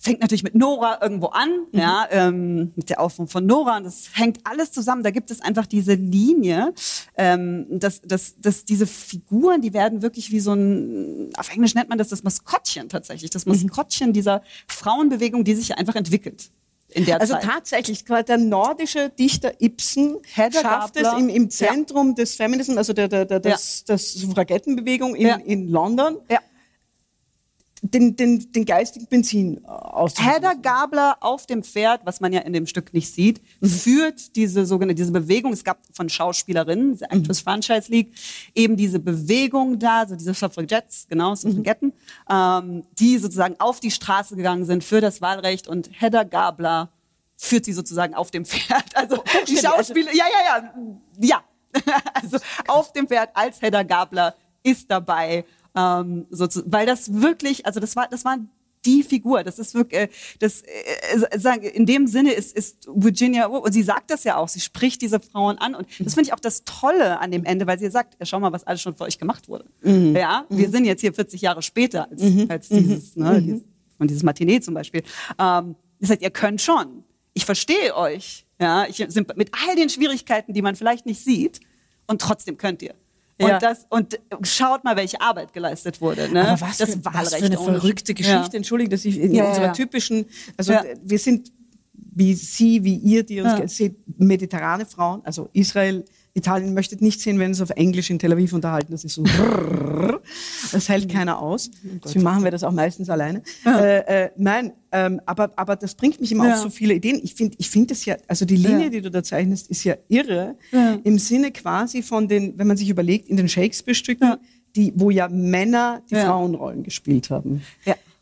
fängt natürlich mit Nora irgendwo an, mhm. ja, ähm, mit der Aufruf von Nora und das hängt alles zusammen. Da gibt es einfach diese Linie, ähm, dass, dass, dass diese Figuren, die werden wirklich wie so ein, auf Englisch nennt man das das Maskottchen tatsächlich, das mhm. Maskottchen dieser Frauenbewegung, die sich einfach entwickelt in der also Zeit. tatsächlich, gerade der nordische Dichter Ibsen Hedda schafft Gabler. es im, im Zentrum ja. des Feminismus, also der, der, der, ja. des Suffragettenbewegung in, ja. in London. Den, den, den geistigen Benzin aus. Hedda Gabler auf dem Pferd, was man ja in dem Stück nicht sieht, mhm. führt diese sogenannte diese Bewegung. Es gab von Schauspielerinnen, diese Actress mhm. Franchise League, eben diese Bewegung da, so diese Suffragettes, genau, Suffragetten, mhm. ähm, die sozusagen auf die Straße gegangen sind für das Wahlrecht und Hedda Gabler führt sie sozusagen auf dem Pferd. Also die also Schauspieler, ja, ja, ja, ja. [LAUGHS] also auf dem Pferd als Hedda Gabler ist dabei ähm, so weil das wirklich, also das war, das war die Figur. Das ist wirklich, äh, das, äh, sagen, in dem Sinne ist, ist Virginia, und sie sagt das ja auch, sie spricht diese Frauen an. Und das finde ich auch das Tolle an dem Ende, weil sie sagt, ja, schau mal, was alles schon für euch gemacht wurde. Mhm. Ja, wir mhm. sind jetzt hier 40 Jahre später als, mhm. als dieses, mhm. ne, dieses, von dieses Matinee zum Beispiel. Ähm, das heißt, ihr könnt schon. Ich verstehe euch. Ja, ich, sind mit all den Schwierigkeiten, die man vielleicht nicht sieht, und trotzdem könnt ihr. Ja. Und, das, und schaut mal, welche Arbeit geleistet wurde. Ne? Aber was, das für, was für eine verrückte Geschichte. Ja. Entschuldigung, dass ich in ja, unserer typischen, also wir sind wie Sie, wie ihr, die uns ja. seht, mediterrane Frauen, also Israel, Italien möchtet nicht sehen, wenn sie auf Englisch in Tel Aviv unterhalten. Das ist so. [LAUGHS] Das hält keiner aus. [LAUGHS] Deswegen machen wir das auch meistens alleine. [LAUGHS] Ja. Äh, äh, nein, ähm, aber, aber das bringt mich immer ja. auf so viele Ideen. Ich finde ich find das ja, also die Linie, ja. die du da zeichnest, ist ja irre. Im Sinne quasi von den, wenn man sich überlegt, in den Shakespeare-Stücken, die, wo ja Männer die Frauenrollen gespielt haben.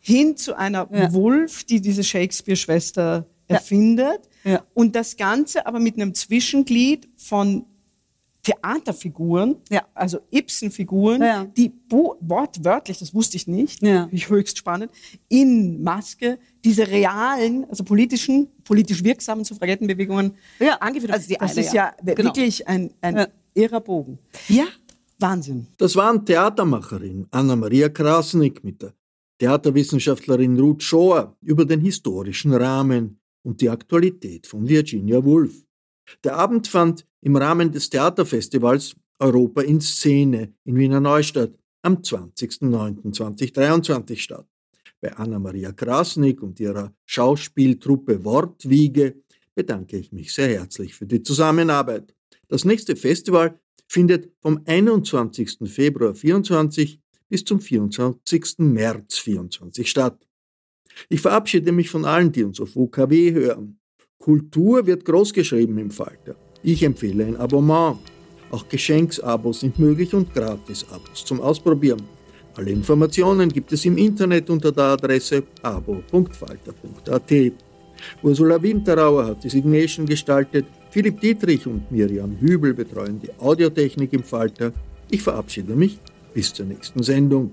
Hin zu einer Wolf, die diese Shakespeare-Schwester erfindet. Und das Ganze aber mit einem Zwischenglied von Theaterfiguren, ja. also Ibsen-Figuren, ja. die wortwörtlich, das wusste ich nicht, ja. ich [LAUGHS] höchst spannend, in Maske diese realen, also politischen, politisch wirksamen Suffragettenbewegungen ja. angeführt Also das eine, ist ja, genau. wirklich ein, ein irrer Bogen. Ja, Wahnsinn. Das waren Theatermacherin Anna-Maria Krasnick mit der Theaterwissenschaftlerin Ruth Schoer über den historischen Rahmen und die Aktualität von Virginia Woolf. Der Abend fand im Rahmen des Theaterfestivals Europa in Szene in Wiener Neustadt am 20.09.2023 statt. Bei Anna-Maria Krasnick und ihrer Schauspieltruppe Wortwiege bedanke ich mich sehr herzlich für die Zusammenarbeit. Das nächste Festival findet vom 21. Februar 24 bis zum 24. März 24 statt. Ich verabschiede mich von allen, die uns auf UKW hören. Kultur wird großgeschrieben im Falter. Ich empfehle ein Abonnement. Auch Geschenksabos sind möglich und Gratis-Abos zum Ausprobieren. Alle Informationen gibt es im Internet unter der Adresse abo.falter.at. Ursula Winterauer hat die Signation gestaltet, Philipp Dietrich und Miriam Hübel betreuen die Audiotechnik im Falter. Ich verabschiede mich bis zur nächsten Sendung.